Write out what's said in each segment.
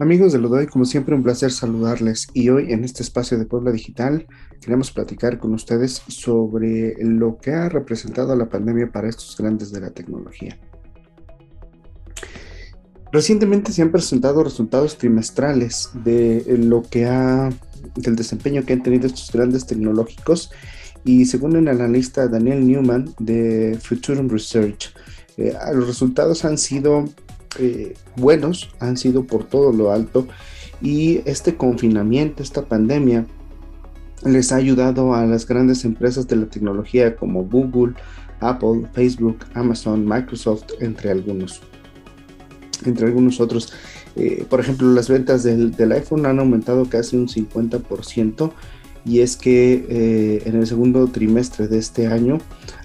Amigos de Lodoy, como siempre un placer saludarles y hoy en este espacio de Puebla Digital queremos platicar con ustedes sobre lo que ha representado la pandemia para estos grandes de la tecnología. Recientemente se han presentado resultados trimestrales de lo que ha del desempeño que han tenido estos grandes tecnológicos y según el analista Daniel Newman de Futurum Research, eh, los resultados han sido eh, buenos, han sido por todo lo alto y este confinamiento, esta pandemia, les ha ayudado a las grandes empresas de la tecnología como Google, Apple, Facebook, Amazon, Microsoft, entre algunos. Entre algunos otros. Eh, por ejemplo, las ventas del, iPhone han aumentado casi un 50% y es que eh, en el segundo trimestre de este año,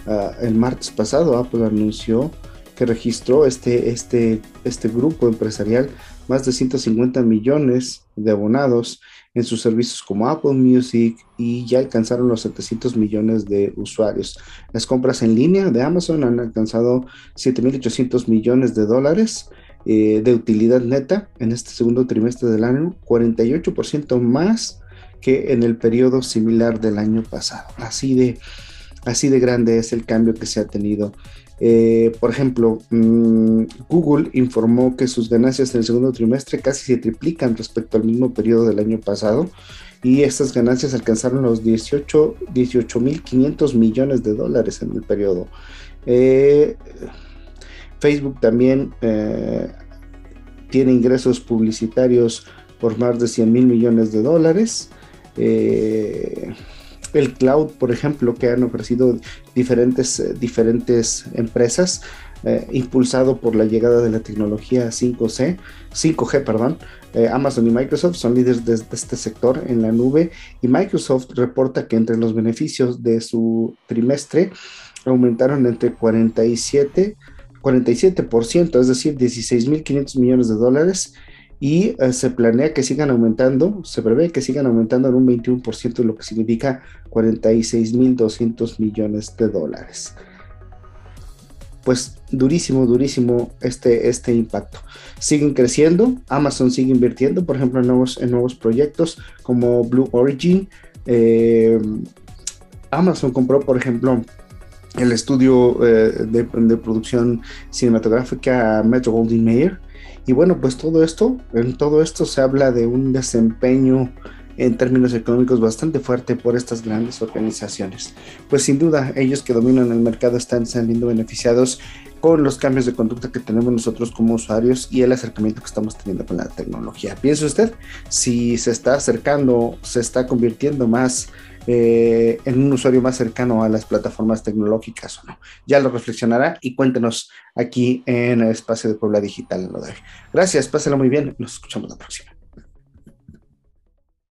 ah, el martes pasado, Apple anunció que registró este, este, este grupo empresarial más de 150 millones de abonados en sus servicios como Apple Music y ya alcanzaron los 700 millones de usuarios. Las compras en línea de Amazon han alcanzado 7.800 millones de dólares eh, de utilidad neta en este segundo trimestre del año, 48% más que en el periodo similar del año pasado. Así de, así de grande es el cambio que se ha tenido eh, por ejemplo, mm, Google informó que sus ganancias en el segundo trimestre casi se triplican respecto al mismo periodo del año pasado y estas ganancias alcanzaron los 18.500 millones de dólares en el periodo. Eh, Facebook también eh, tiene ingresos publicitarios por más de 100 mil millones de dólares el cloud, por ejemplo, que han ofrecido diferentes, eh, diferentes empresas, eh, impulsado por la llegada de la tecnología 5C, 5G, perdón. Eh, Amazon y Microsoft son líderes de, este sector en la nube y Microsoft reporta que entre los beneficios de su trimestre aumentaron entre 47 47%, es decir, 16.500 millones de dólares y eh, se planea que sigan aumentando, se prevé que sigan aumentando en un 21%, lo que significa 46.200 millones de dólares. Pues durísimo, durísimo este, este impacto. Siguen creciendo, Amazon sigue invirtiendo, por ejemplo, en nuevos, en nuevos proyectos como Blue Origin. Eh, Amazon compró, por ejemplo, el estudio eh, de, de, producción cinematográfica Metro Goldwyn Mayer y bueno, pues todo esto, en todo esto se habla de un desempeño en términos económicos bastante fuerte por estas grandes organizaciones. Pues sin duda, ellos que dominan el mercado están saliendo beneficiados con los cambios de conducta que tenemos nosotros como usuarios y el acercamiento que estamos teniendo con la tecnología. Piense usted si se está acercando, se está convirtiendo más eh, en un usuario más cercano a las plataformas tecnológicas o no. Ya lo reflexionará y cuéntenos aquí en el espacio de Puebla Digital. Gracias, pásenlo muy bien, nos escuchamos la próxima.